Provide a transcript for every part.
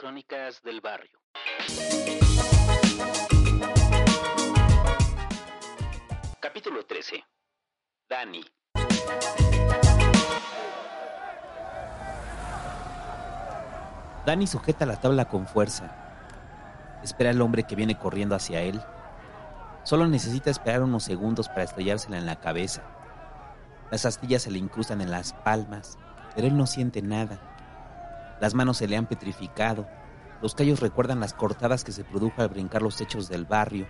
crónicas del barrio. Capítulo 13. Dani. Dani sujeta la tabla con fuerza. Espera al hombre que viene corriendo hacia él. Solo necesita esperar unos segundos para estrellársela en la cabeza. Las astillas se le incrustan en las palmas, pero él no siente nada. Las manos se le han petrificado. Los callos recuerdan las cortadas que se produjo al brincar los techos del barrio,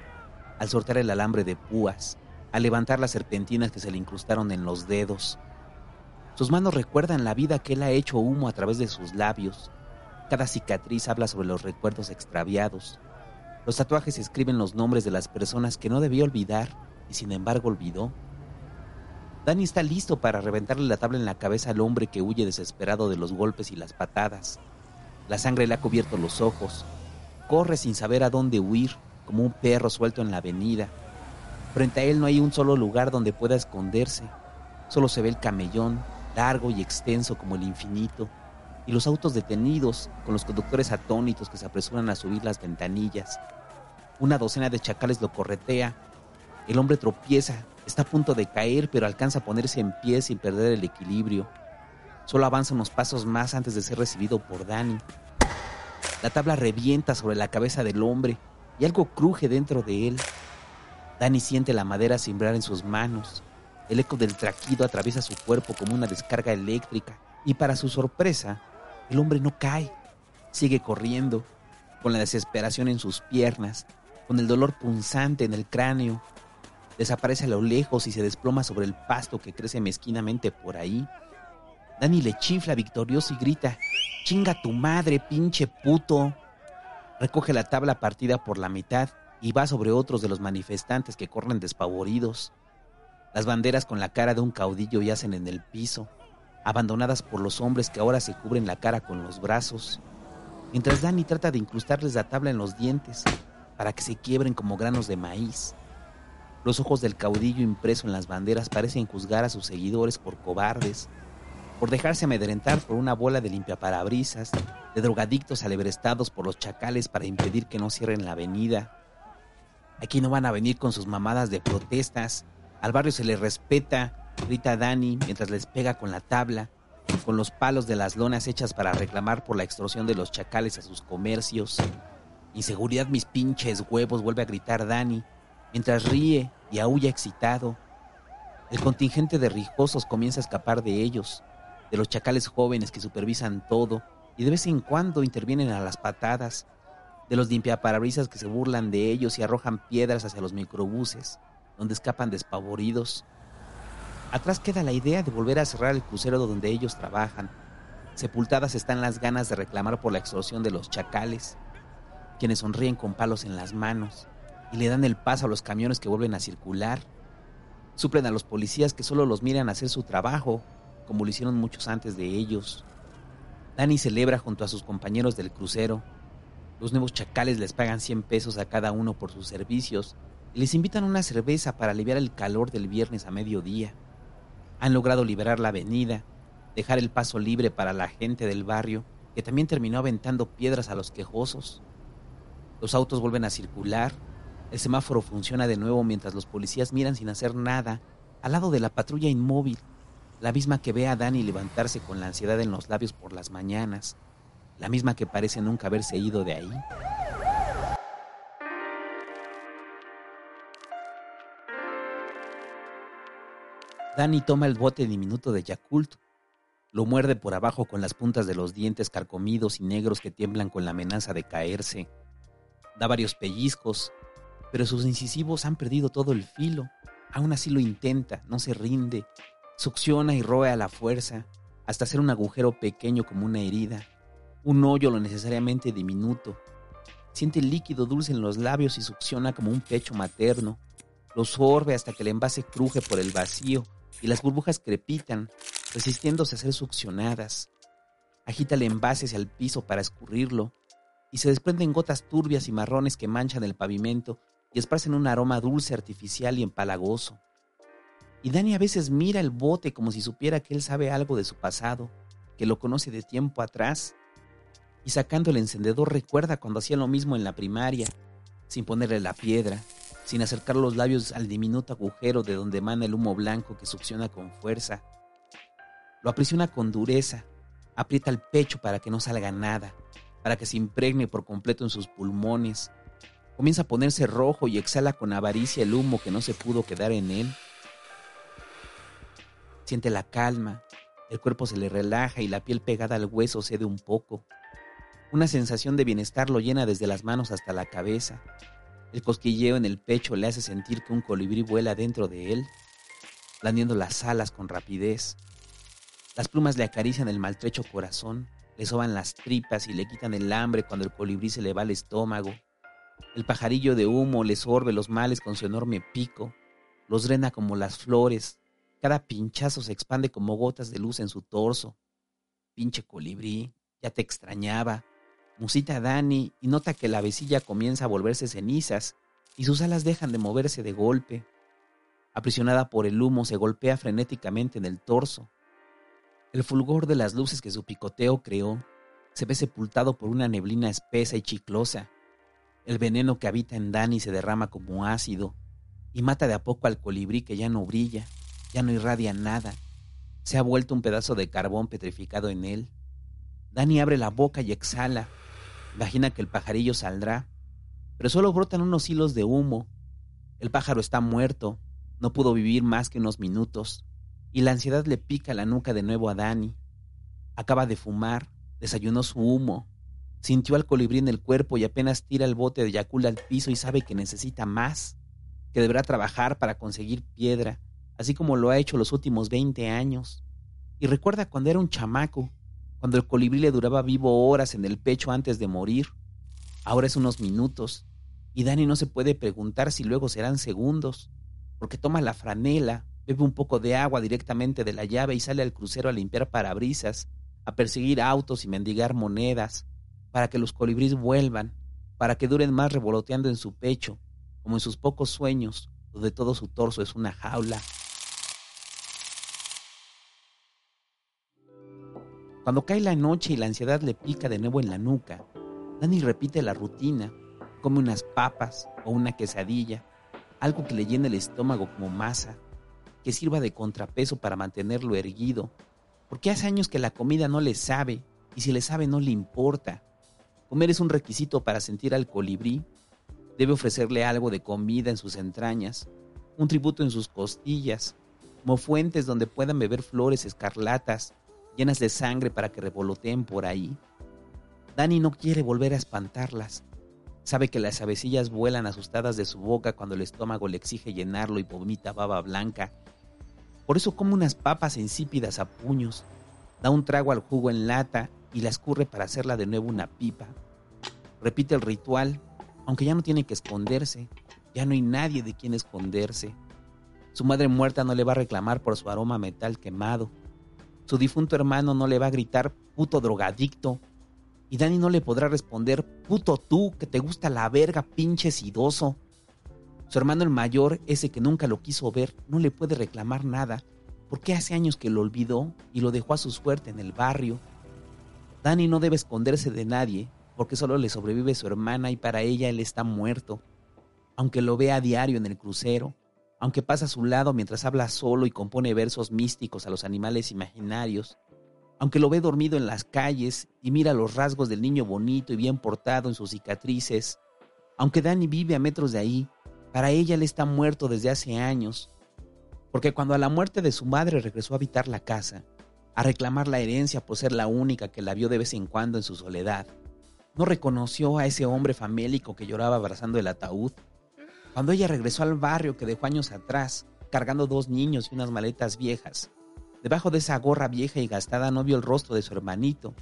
al soltar el alambre de púas, al levantar las serpentinas que se le incrustaron en los dedos. Sus manos recuerdan la vida que él ha hecho humo a través de sus labios. Cada cicatriz habla sobre los recuerdos extraviados. Los tatuajes escriben los nombres de las personas que no debía olvidar y sin embargo olvidó. Danny está listo para reventarle la tabla en la cabeza al hombre que huye desesperado de los golpes y las patadas. La sangre le ha cubierto los ojos. Corre sin saber a dónde huir, como un perro suelto en la avenida. Frente a él no hay un solo lugar donde pueda esconderse. Solo se ve el camellón, largo y extenso como el infinito, y los autos detenidos, con los conductores atónitos que se apresuran a subir las ventanillas. Una docena de chacales lo corretea. El hombre tropieza, Está a punto de caer, pero alcanza a ponerse en pie sin perder el equilibrio. Solo avanza unos pasos más antes de ser recibido por Danny. La tabla revienta sobre la cabeza del hombre y algo cruje dentro de él. Danny siente la madera cimbrar en sus manos. El eco del traquido atraviesa su cuerpo como una descarga eléctrica y para su sorpresa, el hombre no cae. Sigue corriendo, con la desesperación en sus piernas, con el dolor punzante en el cráneo desaparece a lo lejos y se desploma sobre el pasto que crece mezquinamente por ahí. Dani le chifla victorioso y grita, chinga tu madre, pinche puto. Recoge la tabla partida por la mitad y va sobre otros de los manifestantes que corren despavoridos. Las banderas con la cara de un caudillo yacen en el piso, abandonadas por los hombres que ahora se cubren la cara con los brazos, mientras Dani trata de incrustarles la tabla en los dientes para que se quiebren como granos de maíz. Los ojos del caudillo impreso en las banderas parecen juzgar a sus seguidores por cobardes, por dejarse amedrentar por una bola de limpiaparabrisas, de drogadictos alebrestados por los chacales para impedir que no cierren la avenida. Aquí no van a venir con sus mamadas de protestas. Al barrio se le respeta, grita Dani mientras les pega con la tabla, con los palos de las lonas hechas para reclamar por la extorsión de los chacales a sus comercios. Inseguridad mis pinches huevos, vuelve a gritar Dani, mientras ríe y aúlla excitado. El contingente de rijosos comienza a escapar de ellos, de los chacales jóvenes que supervisan todo y de vez en cuando intervienen a las patadas, de los limpiaparabrisas que se burlan de ellos y arrojan piedras hacia los microbuses, donde escapan despavoridos. Atrás queda la idea de volver a cerrar el crucero donde ellos trabajan. Sepultadas están las ganas de reclamar por la extorsión de los chacales, quienes sonríen con palos en las manos, y le dan el paso a los camiones que vuelven a circular. Suplen a los policías que solo los miran hacer su trabajo, como lo hicieron muchos antes de ellos. Dani celebra junto a sus compañeros del crucero. Los nuevos chacales les pagan 100 pesos a cada uno por sus servicios y les invitan una cerveza para aliviar el calor del viernes a mediodía. Han logrado liberar la avenida, dejar el paso libre para la gente del barrio, que también terminó aventando piedras a los quejosos. Los autos vuelven a circular el semáforo funciona de nuevo mientras los policías miran sin hacer nada, al lado de la patrulla inmóvil, la misma que ve a Dani levantarse con la ansiedad en los labios por las mañanas, la misma que parece nunca haberse ido de ahí. Dani toma el bote diminuto de Yakult, lo muerde por abajo con las puntas de los dientes carcomidos y negros que tiemblan con la amenaza de caerse. Da varios pellizcos, pero sus incisivos han perdido todo el filo. Aún así lo intenta, no se rinde, succiona y roe a la fuerza, hasta hacer un agujero pequeño como una herida, un hoyo lo necesariamente diminuto. Siente el líquido dulce en los labios y succiona como un pecho materno. Lo sorbe hasta que el envase cruje por el vacío y las burbujas crepitan, resistiéndose a ser succionadas. Agita el envase hacia el piso para escurrirlo y se desprenden gotas turbias y marrones que manchan el pavimento y esparcen un aroma dulce, artificial y empalagoso. Y Dani a veces mira el bote como si supiera que él sabe algo de su pasado, que lo conoce de tiempo atrás. y sacando el encendedor recuerda cuando hacía lo mismo en la primaria, sin ponerle la piedra, sin acercar los labios al diminuto agujero de donde emana el humo blanco que succiona con fuerza. Lo aprisiona con dureza, aprieta el pecho para que no salga nada, para que se impregne por completo en sus pulmones. Comienza a ponerse rojo y exhala con avaricia el humo que no se pudo quedar en él. Siente la calma, el cuerpo se le relaja y la piel pegada al hueso cede un poco. Una sensación de bienestar lo llena desde las manos hasta la cabeza. El cosquilleo en el pecho le hace sentir que un colibrí vuela dentro de él, blandiendo las alas con rapidez. Las plumas le acarician el maltrecho corazón, le soban las tripas y le quitan el hambre cuando el colibrí se le va al estómago. El pajarillo de humo le sorbe los males con su enorme pico, los drena como las flores, cada pinchazo se expande como gotas de luz en su torso. Pinche colibrí, ya te extrañaba, musita Dani y nota que la vecilla comienza a volverse cenizas y sus alas dejan de moverse de golpe. Aprisionada por el humo, se golpea frenéticamente en el torso. El fulgor de las luces que su picoteo creó se ve sepultado por una neblina espesa y chiclosa. El veneno que habita en Dani se derrama como ácido y mata de a poco al colibrí que ya no brilla, ya no irradia nada. Se ha vuelto un pedazo de carbón petrificado en él. Dani abre la boca y exhala, Imagina que el pajarillo saldrá, pero solo brotan unos hilos de humo. El pájaro está muerto, no pudo vivir más que unos minutos, y la ansiedad le pica la nuca de nuevo a Dani. Acaba de fumar, desayunó su humo, sintió al colibrí en el cuerpo y apenas tira el bote de Yakul al piso y sabe que necesita más, que deberá trabajar para conseguir piedra, así como lo ha hecho los últimos 20 años. Y recuerda cuando era un chamaco, cuando el colibrí le duraba vivo horas en el pecho antes de morir. Ahora es unos minutos, y Dani no se puede preguntar si luego serán segundos, porque toma la franela, bebe un poco de agua directamente de la llave y sale al crucero a limpiar parabrisas, a perseguir autos y mendigar monedas, para que los colibríes vuelvan, para que duren más revoloteando en su pecho, como en sus pocos sueños, donde todo su torso es una jaula. Cuando cae la noche y la ansiedad le pica de nuevo en la nuca, Dani repite la rutina, come unas papas o una quesadilla, algo que le llene el estómago como masa, que sirva de contrapeso para mantenerlo erguido, porque hace años que la comida no le sabe, y si le sabe no le importa. Comer es un requisito para sentir al colibrí, debe ofrecerle algo de comida en sus entrañas, un tributo en sus costillas, como fuentes donde puedan beber flores escarlatas llenas de sangre para que revoloteen por ahí. Dani no quiere volver a espantarlas. Sabe que las avecillas vuelan asustadas de su boca cuando el estómago le exige llenarlo y vomita baba blanca. Por eso come unas papas insípidas a puños, da un trago al jugo en lata y la escurre para hacerla de nuevo una pipa. Repite el ritual, aunque ya no tiene que esconderse, ya no hay nadie de quien esconderse. Su madre muerta no le va a reclamar por su aroma metal quemado. Su difunto hermano no le va a gritar puto drogadicto. Y Dani no le podrá responder puto tú que te gusta la verga pinche sidoso. Su hermano el mayor, ese que nunca lo quiso ver, no le puede reclamar nada, porque hace años que lo olvidó y lo dejó a su suerte en el barrio. Dani no debe esconderse de nadie, porque solo le sobrevive su hermana y para ella él está muerto. Aunque lo vea a diario en el crucero, aunque pasa a su lado mientras habla solo y compone versos místicos a los animales imaginarios, aunque lo ve dormido en las calles y mira los rasgos del niño bonito y bien portado en sus cicatrices, aunque Dani vive a metros de ahí, para ella él está muerto desde hace años, porque cuando a la muerte de su madre regresó a habitar la casa, a reclamar la herencia por ser la única que la vio de vez en cuando en su soledad, no reconoció a ese hombre famélico que lloraba abrazando el ataúd cuando ella regresó al barrio que dejó años atrás, cargando dos niños y unas maletas viejas, debajo de esa gorra vieja y gastada no vio el rostro de su hermanito.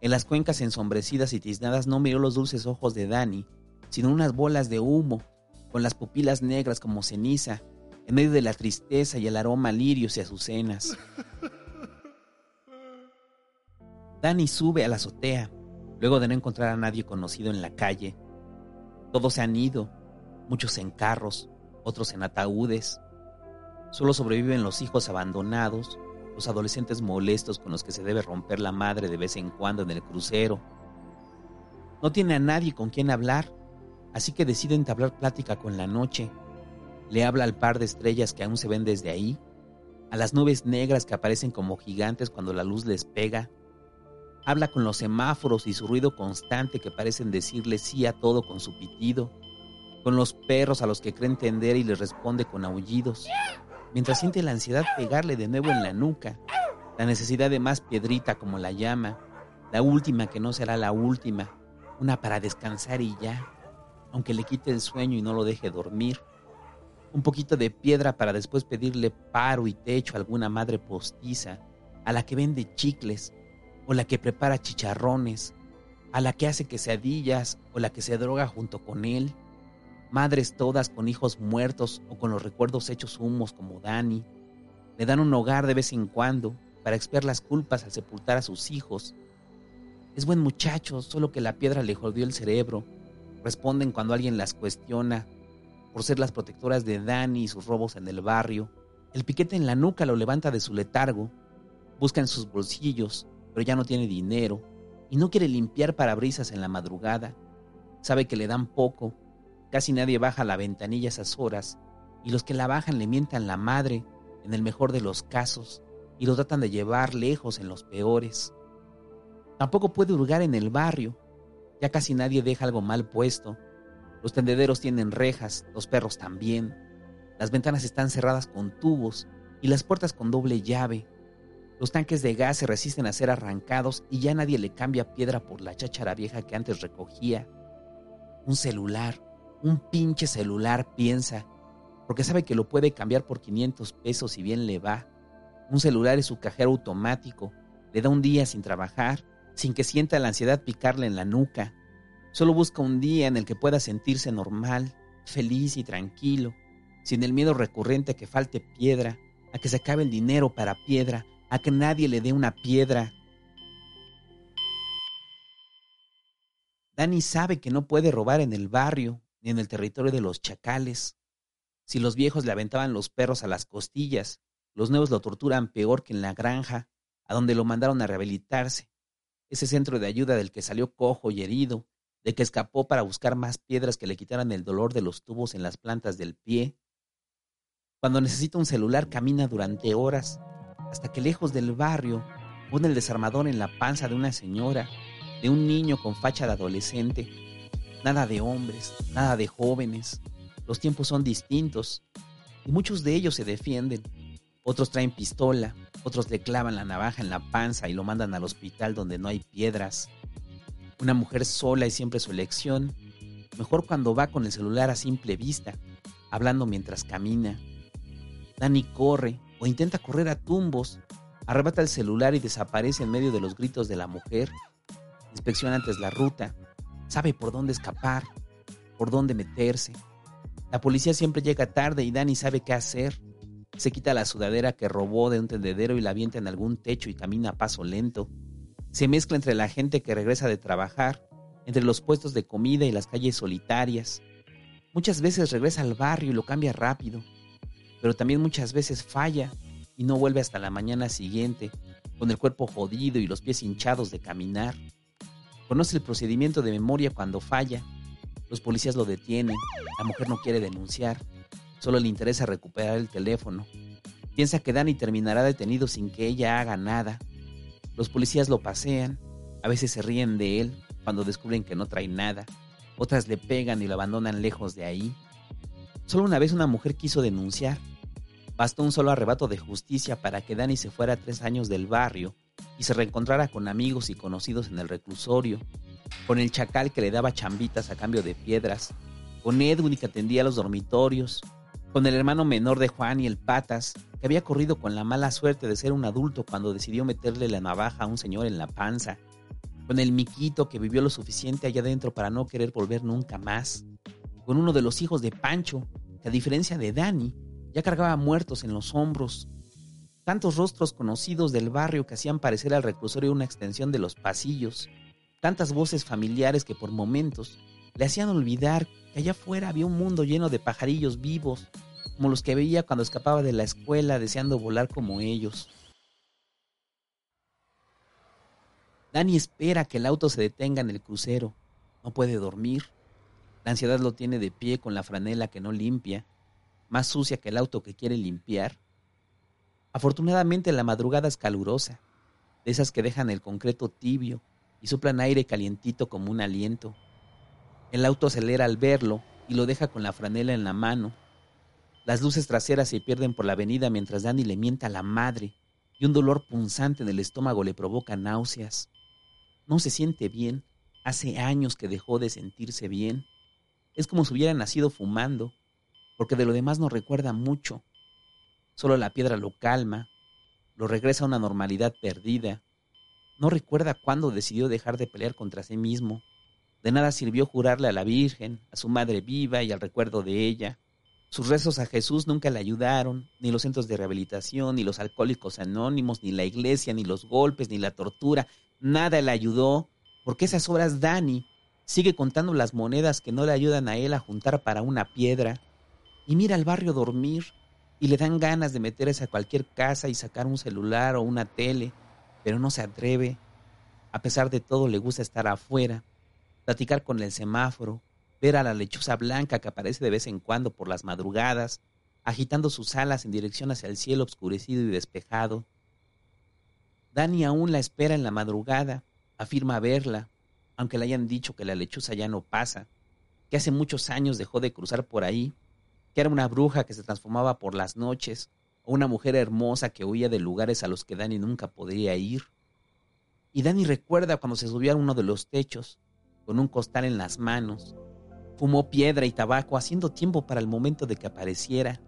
En las cuencas ensombrecidas y tiznadas no miró los dulces ojos de Dani, sino unas bolas de humo, con las pupilas negras como ceniza, en medio de la tristeza y el aroma lirios y azucenas. Dani sube a la azotea, luego de no encontrar a nadie conocido en la calle. Todos se han ido, muchos en carros, otros en ataúdes. Solo sobreviven los hijos abandonados, los adolescentes molestos con los que se debe romper la madre de vez en cuando en el crucero, No tiene a nadie con quien hablar, así que decide entablar plática con la noche. Le habla al par de estrellas que aún se ven desde ahí, a las nubes negras que aparecen como gigantes cuando la luz les pega. Habla con los semáforos y su ruido constante que parecen decirle sí a todo con su pitido, con los perros a los que cree entender y les responde con aullidos, mientras siente la ansiedad pegarle de nuevo en la nuca, la necesidad de más piedrita como la llama, la última que no será la última, una para descansar y ya, aunque le quite el sueño y no lo deje dormir. Un poquito de piedra para después pedirle paro y techo a alguna madre postiza, a la que vende chicles, o la que prepara chicharrones, a la que hace quesadillas o la que se droga junto con él, madres todas con hijos muertos o con los recuerdos hechos humos como Dani, le dan un hogar de vez en cuando para expiar las culpas al sepultar a sus hijos. Es buen muchacho, solo que la piedra le jodió el cerebro. Responden cuando alguien las cuestiona por ser las protectoras de Dani y sus robos en el barrio. El piquete en la nuca lo levanta de su letargo. Busca en sus bolsillos, pero ya no tiene dinero y no quiere limpiar parabrisas en la madrugada. Sabe que le dan poco. Casi nadie baja la ventanilla a esas horas y los que la bajan le mientan la madre en el mejor de los casos y lo tratan de llevar lejos en los peores. Tampoco puede hurgar en el barrio. Ya casi nadie deja algo mal puesto los tendederos tienen rejas, los perros también. Las ventanas están cerradas con tubos y las puertas con doble llave. Los tanques de gas se resisten a ser arrancados y ya nadie le cambia piedra por la cháchara vieja que antes recogía. Un celular, un pinche celular, piensa, porque sabe que lo puede cambiar por 500 pesos si bien le va. Un celular es su cajero automático, le da un día sin trabajar, sin que sienta la ansiedad picarle en la nuca. Solo busca un día en el que pueda sentirse normal, feliz y tranquilo, sin el miedo recurrente a que falte piedra, a que se acabe el dinero para piedra, a que nadie le dé una piedra. Dani sabe que no puede robar en el barrio ni en el territorio de los chacales. Si los viejos le aventaban los perros a las costillas, los nuevos lo torturan peor que en la granja, a donde lo mandaron a rehabilitarse. Ese centro de ayuda del que salió cojo y herido, de que escapó para buscar más piedras que le quitaran el dolor de los tubos en las plantas del pie. Cuando necesita un celular camina durante horas, hasta que lejos del barrio pone el desarmador en la panza de una señora, de un niño con facha de adolescente. Nada de hombres, nada de jóvenes. Los tiempos son distintos y muchos de ellos se defienden. Otros traen pistola, otros le clavan la navaja en la panza y lo mandan al hospital donde no hay piedras. Una mujer sola es siempre su elección, mejor cuando va con el celular a simple vista, hablando mientras camina. Dani corre o intenta correr a tumbos, arrebata el celular y desaparece en medio de los gritos de la mujer. Inspecciona antes la ruta, sabe por dónde escapar, por dónde meterse. La policía siempre llega tarde y Dani sabe qué hacer. Se quita la sudadera que robó de un tendedero y la avienta en algún techo y camina a paso lento se mezcla entre la gente que regresa de trabajar, entre los puestos de comida y las calles solitarias. Muchas veces regresa al barrio y lo cambia rápido, pero también muchas veces falla y no vuelve hasta la mañana siguiente, con el cuerpo jodido y los pies hinchados de caminar. Conoce el procedimiento de memoria cuando falla. Los policías lo detienen, la mujer no quiere denunciar, solo le interesa recuperar el teléfono. Piensa que Dani terminará detenido sin que ella haga nada. Los policías lo pasean, a veces se ríen de él cuando descubren que no trae nada, otras le pegan y lo abandonan lejos de ahí. Solo una vez una mujer quiso denunciar. Bastó un solo arrebato de justicia para que Dani se fuera tres años del barrio y se reencontrara con amigos y conocidos en el reclusorio, con el chacal que le daba chambitas a cambio de piedras, con Edwin que atendía los dormitorios, con el hermano menor de Juan y el Patas, que había corrido con la mala suerte de ser un adulto cuando decidió meterle la navaja a un señor en la panza, con el Miquito que vivió lo suficiente allá adentro para no querer volver nunca más, con uno de los hijos de Pancho, que a diferencia de Dani, ya cargaba muertos en los hombros, tantos rostros conocidos del barrio que hacían parecer al reclusorio una extensión de los pasillos, tantas voces familiares que por momentos le hacían olvidar que allá afuera había un mundo lleno de pajarillos vivos, como los que veía cuando escapaba de la escuela deseando volar como ellos. Dani espera que el auto se detenga en el crucero. No puede dormir. La ansiedad lo tiene de pie con la franela que no limpia, más sucia que el auto que quiere limpiar. Afortunadamente la madrugada es calurosa, de esas que dejan el concreto tibio y soplan aire calientito como un aliento. El auto acelera al verlo y lo deja con la franela en la mano. Las luces traseras se pierden por la avenida mientras Danny le mienta a la madre y un dolor punzante en el estómago le provoca náuseas. No se siente bien. Hace años que dejó de sentirse bien. Es como si hubiera nacido fumando, porque de lo demás no recuerda mucho. Solo la piedra lo calma, lo regresa a una normalidad perdida. No recuerda cuándo decidió dejar de pelear contra sí mismo. De nada sirvió jurarle a la Virgen, a su madre viva y al recuerdo de ella. Sus rezos a Jesús nunca le ayudaron, ni los centros de rehabilitación, ni los alcohólicos anónimos, ni la iglesia, ni los golpes, ni la tortura. Nada le ayudó, porque esas horas Dani sigue contando las monedas que no le ayudan a él a juntar para una piedra. Y mira al barrio dormir, y le dan ganas de meterse a cualquier casa y sacar un celular o una tele, pero no se atreve. A pesar de todo le gusta estar afuera platicar con el semáforo, ver a la lechuza blanca que aparece de vez en cuando por las madrugadas, agitando sus alas en dirección hacia el cielo oscurecido y despejado. Dani aún la espera en la madrugada, afirma verla, aunque le hayan dicho que la lechuza ya no pasa, que hace muchos años dejó de cruzar por ahí, que era una bruja que se transformaba por las noches, o una mujer hermosa que huía de lugares a los que Dani nunca podría ir. Y Dani recuerda cuando se subió a uno de los techos, con un costal en las manos. Fumó piedra y tabaco haciendo tiempo para el momento de que apareciera.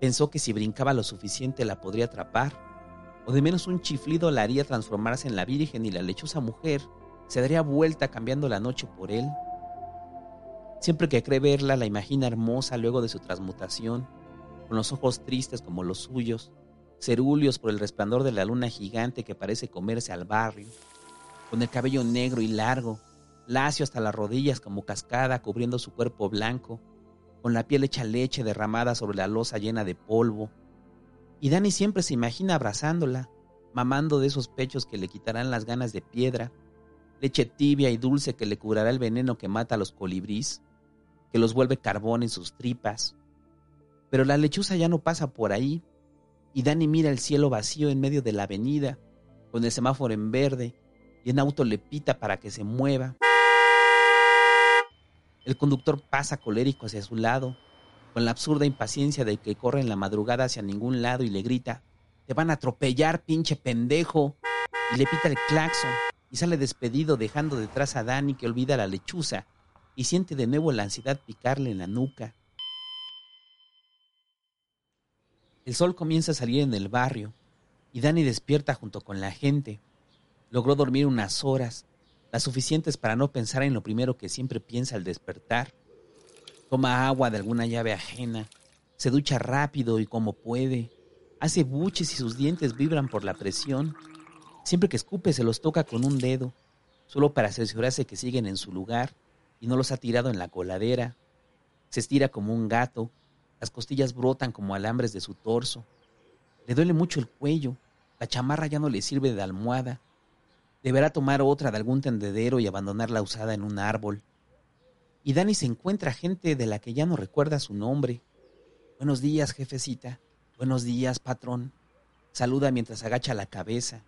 Pensó que si brincaba lo suficiente la podría atrapar, o de menos un chiflido la haría transformarse en la virgen y la lechosa mujer se daría vuelta cambiando la noche por él. Siempre que cree verla, la imagina hermosa luego de su transmutación, con los ojos tristes como los suyos, cerúleos por el resplandor de la luna gigante que parece comerse al barrio, con el cabello negro y largo, lacio hasta las rodillas como cascada cubriendo su cuerpo blanco, con la piel hecha leche derramada sobre la losa llena de polvo. Y Dani siempre se imagina abrazándola, mamando de esos pechos que le quitarán las ganas de piedra, leche tibia y dulce que le curará el veneno que mata a los colibrís, que los vuelve carbón en sus tripas. Pero la lechuza ya no pasa por ahí, y Dani mira el cielo vacío en medio de la avenida, con el semáforo en verde, y en auto le pita para que se mueva. El conductor pasa colérico hacia su lado, con la absurda impaciencia de que corre en la madrugada hacia ningún lado y le grita, te van a atropellar, pinche pendejo. Y le pita el claxon y sale despedido dejando detrás a Dani que olvida la lechuza y siente de nuevo la ansiedad picarle en la nuca. El sol comienza a salir en el barrio y Dani despierta junto con la gente. Logró dormir unas horas las suficientes para no pensar en lo primero que siempre piensa al despertar. Toma agua de alguna llave ajena, se ducha rápido y como puede, hace buches y sus dientes vibran por la presión. Siempre que escupe se los toca con un dedo, solo para asegurarse que siguen en su lugar y no los ha tirado en la coladera. Se estira como un gato, las costillas brotan como alambres de su torso. Le duele mucho el cuello, la chamarra ya no le sirve de almohada Deberá tomar otra de algún tendedero y abandonar la usada en un árbol. Y Dani se encuentra gente de la que ya no recuerda su nombre. Buenos días, jefecita. Buenos días, patrón. Saluda mientras agacha la cabeza,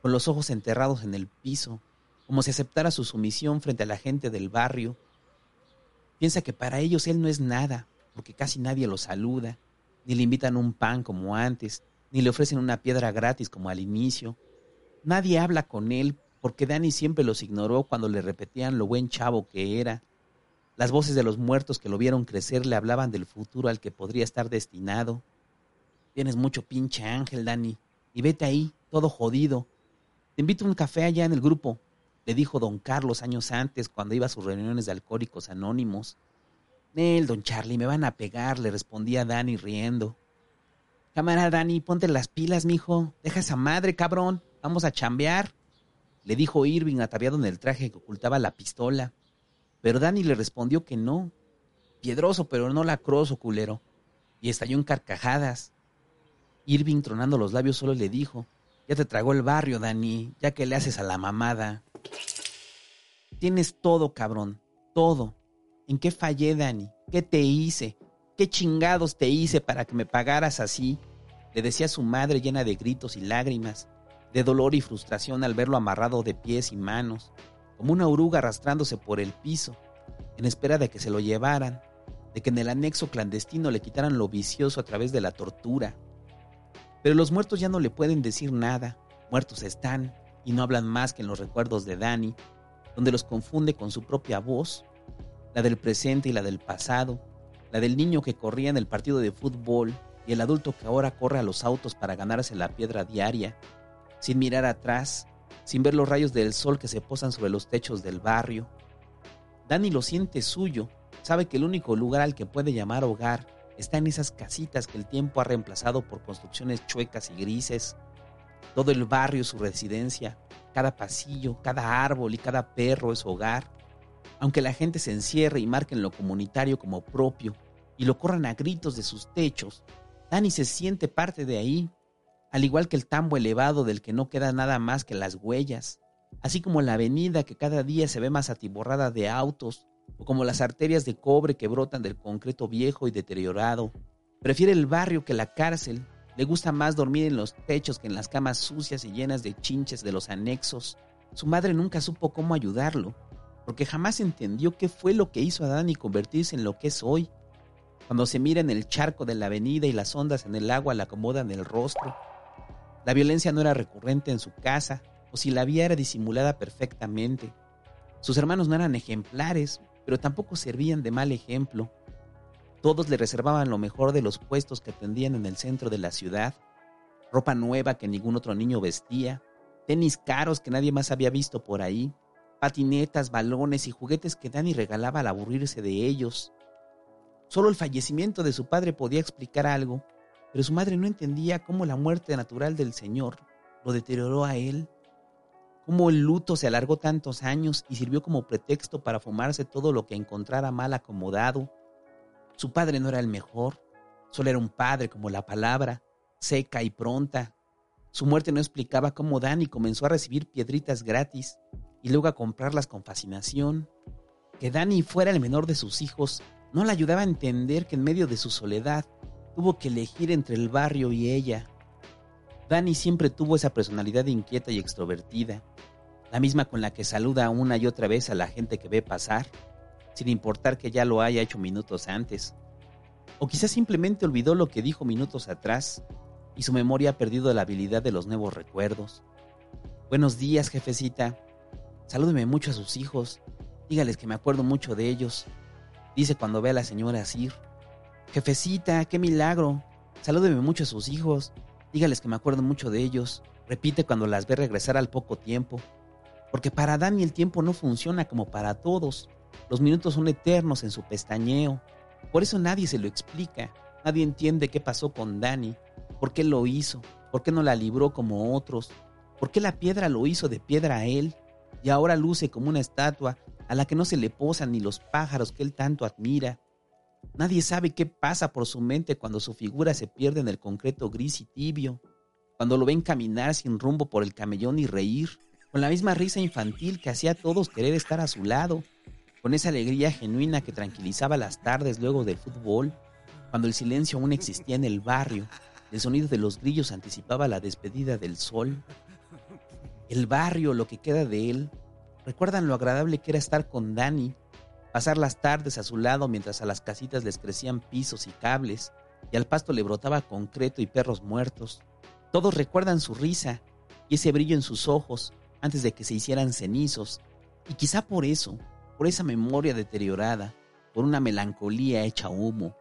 con los ojos enterrados en el piso, como si aceptara su sumisión frente a la gente del barrio. Piensa que para ellos él no es nada, porque casi nadie lo saluda, ni le invitan un pan como antes, ni le ofrecen una piedra gratis como al inicio, Nadie habla con él porque Dani siempre los ignoró cuando le repetían lo buen chavo que era. Las voces de los muertos que lo vieron crecer le hablaban del futuro al que podría estar destinado. Tienes mucho pinche ángel, Dani, y vete ahí, todo jodido. Te invito a un café allá en el grupo, le dijo don Carlos años antes cuando iba a sus reuniones de alcohólicos anónimos. Nel, don Charlie, me van a pegar, le respondía Dani riendo. Cámara, Dani, ponte las pilas, mijo. Deja esa madre, cabrón. Vamos a chambear, le dijo Irving ataviado en el traje que ocultaba la pistola. Pero Danny le respondió que no. Piedroso, pero no lacroso, culero. Y estalló en carcajadas. Irving, tronando los labios, solo le dijo, ya te tragó el barrio, Danny, ya que le haces a la mamada. Tienes todo, cabrón. Todo. ¿En qué fallé, Dani? ¿Qué te hice? ¿Qué chingados te hice para que me pagaras así? Le decía su madre llena de gritos y lágrimas, de dolor y frustración al verlo amarrado de pies y manos, como una oruga arrastrándose por el piso, en espera de que se lo llevaran, de que en el anexo clandestino le quitaran lo vicioso a través de la tortura. Pero los muertos ya no le pueden decir nada, muertos están, y no hablan más que en los recuerdos de Dani, donde los confunde con su propia voz, la del presente y la del pasado, la del niño que corría en el partido de fútbol y el adulto que ahora corre a los autos para ganarse la piedra diaria, sin mirar atrás, sin ver los rayos del sol que se posan sobre los techos del barrio. Dani lo siente suyo, sabe que el único lugar al que puede llamar hogar está en esas casitas que el tiempo ha reemplazado por construcciones chuecas y grises. Todo el barrio su residencia, cada pasillo, cada árbol y cada perro es hogar. Aunque la gente se encierre y marque en lo comunitario como propio y lo corran a gritos de sus techos, Dani se siente parte de ahí, al igual que el tambo elevado del que no queda nada más que las huellas, así como la avenida que cada día se ve más atiborrada de autos, o como las arterias de cobre que brotan del concreto viejo y deteriorado. Prefiere el barrio que la cárcel, le gusta más dormir en los techos que en las camas sucias y llenas de chinches de los anexos. Su madre nunca supo cómo ayudarlo, porque jamás entendió qué fue lo que hizo a Dani convertirse en lo que es hoy. Cuando se mira en el charco de la avenida y las ondas en el agua le acomodan el rostro. La violencia no era recurrente en su casa, o si la había era disimulada perfectamente. Sus hermanos no eran ejemplares, pero tampoco servían de mal ejemplo. Todos le reservaban lo mejor de los puestos que atendían en el centro de la ciudad, ropa nueva que ningún otro niño vestía, tenis caros que nadie más había visto por ahí, patinetas, balones y juguetes que Dani regalaba al aburrirse de ellos. Solo el fallecimiento de su padre podía explicar algo, pero su madre no entendía cómo la muerte natural del Señor lo deterioró a él, cómo el luto se alargó tantos años y sirvió como pretexto para fumarse todo lo que encontrara mal acomodado. Su padre no era el mejor, solo era un padre como la palabra, seca y pronta. Su muerte no explicaba cómo Dani comenzó a recibir piedritas gratis y luego a comprarlas con fascinación. Que Dani fuera el menor de sus hijos no le ayudaba a entender que en medio de su soledad tuvo que elegir entre el barrio y ella. Dani siempre tuvo esa personalidad inquieta y extrovertida, la misma con la que saluda una y otra vez a la gente que ve pasar, sin importar que ya lo haya hecho minutos antes. O quizás simplemente olvidó lo que dijo minutos atrás y su memoria ha perdido la habilidad de los nuevos recuerdos. Buenos días, jefecita. Salúdeme mucho a sus hijos. Dígales que me acuerdo mucho de ellos. Dice cuando ve a la señora Sir. Jefecita, qué milagro. Salúdeme mucho a sus hijos. Dígales que me acuerdo mucho de ellos. Repite cuando las ve regresar al poco tiempo. Porque para Dani el tiempo no funciona como para todos. Los minutos son eternos en su pestañeo. Por eso nadie se lo explica. Nadie entiende qué pasó con Dani. ¿Por qué lo hizo? ¿Por qué no la libró como otros? ¿Por qué la piedra lo hizo de piedra a él? Y ahora luce como una estatua a la que no se le posan ni los pájaros que él tanto admira. Nadie sabe qué pasa por su mente cuando su figura se pierde en el concreto gris y tibio, cuando lo ven caminar sin rumbo por el camellón y reír, con la misma risa infantil que hacía a todos querer estar a su lado, con esa alegría genuina que tranquilizaba las tardes luego del fútbol, cuando el silencio aún existía en el barrio, el sonido de los grillos anticipaba la despedida del sol. El barrio, lo que queda de él, recuerdan lo agradable que era estar con Dani, pasar las tardes a su lado mientras a las casitas les crecían pisos y cables, y al pasto le brotaba concreto y perros muertos. Todos recuerdan su risa y ese brillo en sus ojos, antes de que se hicieran cenizos, y quizá por eso, por esa memoria deteriorada, por una melancolía hecha humo,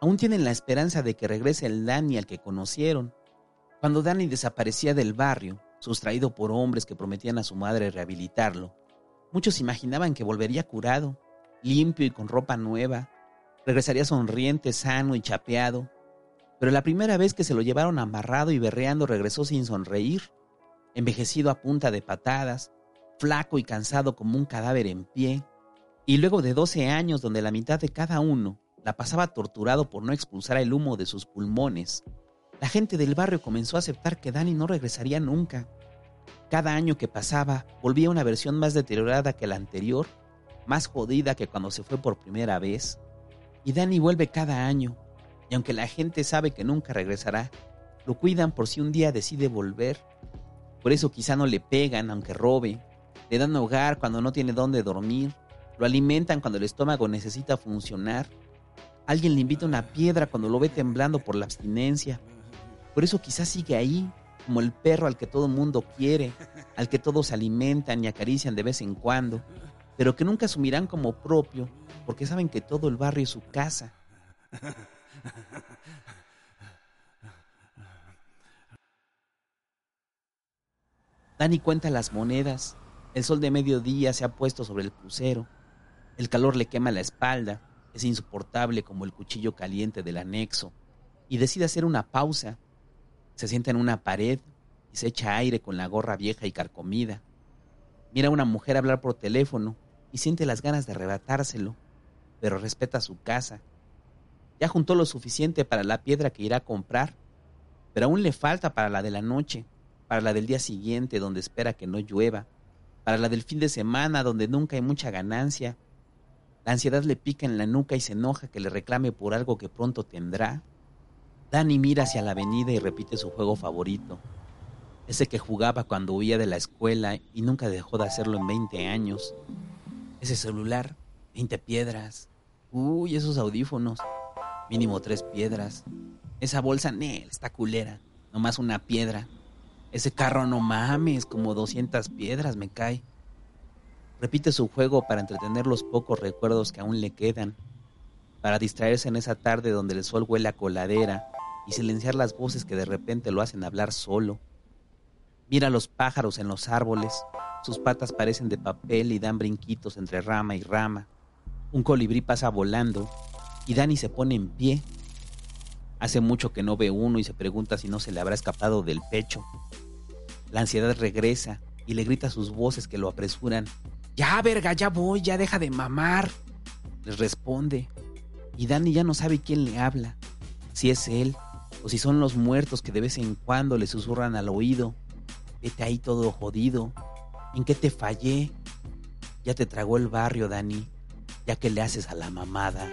aún tienen la esperanza de que regrese el Dani al que conocieron. Cuando Dani desaparecía del barrio, sustraído por hombres que prometían a su madre rehabilitarlo, muchos imaginaban que volvería curado, limpio y con ropa nueva, regresaría sonriente, sano y chapeado, pero la primera vez que se lo llevaron amarrado y berreando regresó sin sonreír. Envejecido a punta de patadas, flaco y cansado como un cadáver en pie, y luego de 12 años donde la mitad de cada uno la pasaba torturado por no expulsar el humo de sus pulmones, la gente del barrio comenzó a aceptar que Dani no regresaría nunca. Cada año que pasaba volvía una versión más deteriorada que la anterior, más jodida que cuando se fue por primera vez. Y Dani vuelve cada año, y aunque la gente sabe que nunca regresará, lo cuidan por si un día decide volver. Por eso quizá no le pegan aunque robe, le dan hogar cuando no tiene dónde dormir, lo alimentan cuando el estómago necesita funcionar. Alguien le invita una piedra cuando lo ve temblando por la abstinencia. Por eso quizás sigue ahí, como el perro al que todo mundo quiere, al que todos alimentan y acarician de vez en cuando, pero que nunca asumirán como propio porque saben que todo el barrio es su casa. Dani cuenta las monedas. El sol de mediodía se ha puesto sobre el crucero. El calor le quema la espalda. Es insoportable como el cuchillo caliente del anexo. Y decide hacer una pausa. Se sienta en una pared y se echa aire con la gorra vieja y carcomida. Mira a una mujer hablar por teléfono y siente las ganas de arrebatárselo, pero respeta su casa. Ya juntó lo suficiente para la piedra que irá a comprar, pero aún le falta para la de la noche para la del día siguiente donde espera que no llueva, para la del fin de semana donde nunca hay mucha ganancia. La ansiedad le pica en la nuca y se enoja que le reclame por algo que pronto tendrá. Dani mira hacia la avenida y repite su juego favorito, ese que jugaba cuando huía de la escuela y nunca dejó de hacerlo en 20 años. Ese celular, 20 piedras. Uy, esos audífonos, mínimo tres piedras. Esa bolsa, Nel, está culera, nomás una piedra. Ese carro no mames, como 200 piedras me cae. Repite su juego para entretener los pocos recuerdos que aún le quedan, para distraerse en esa tarde donde el sol huele a coladera y silenciar las voces que de repente lo hacen hablar solo. Mira los pájaros en los árboles, sus patas parecen de papel y dan brinquitos entre rama y rama. Un colibrí pasa volando y Dani se pone en pie. Hace mucho que no ve uno y se pregunta si no se le habrá escapado del pecho. La ansiedad regresa y le grita sus voces que lo apresuran. Ya, verga, ya voy, ya deja de mamar. Les responde. Y Dani ya no sabe quién le habla. Si es él o si son los muertos que de vez en cuando le susurran al oído. Vete ahí todo jodido. ¿En qué te fallé? Ya te tragó el barrio, Dani. Ya que le haces a la mamada.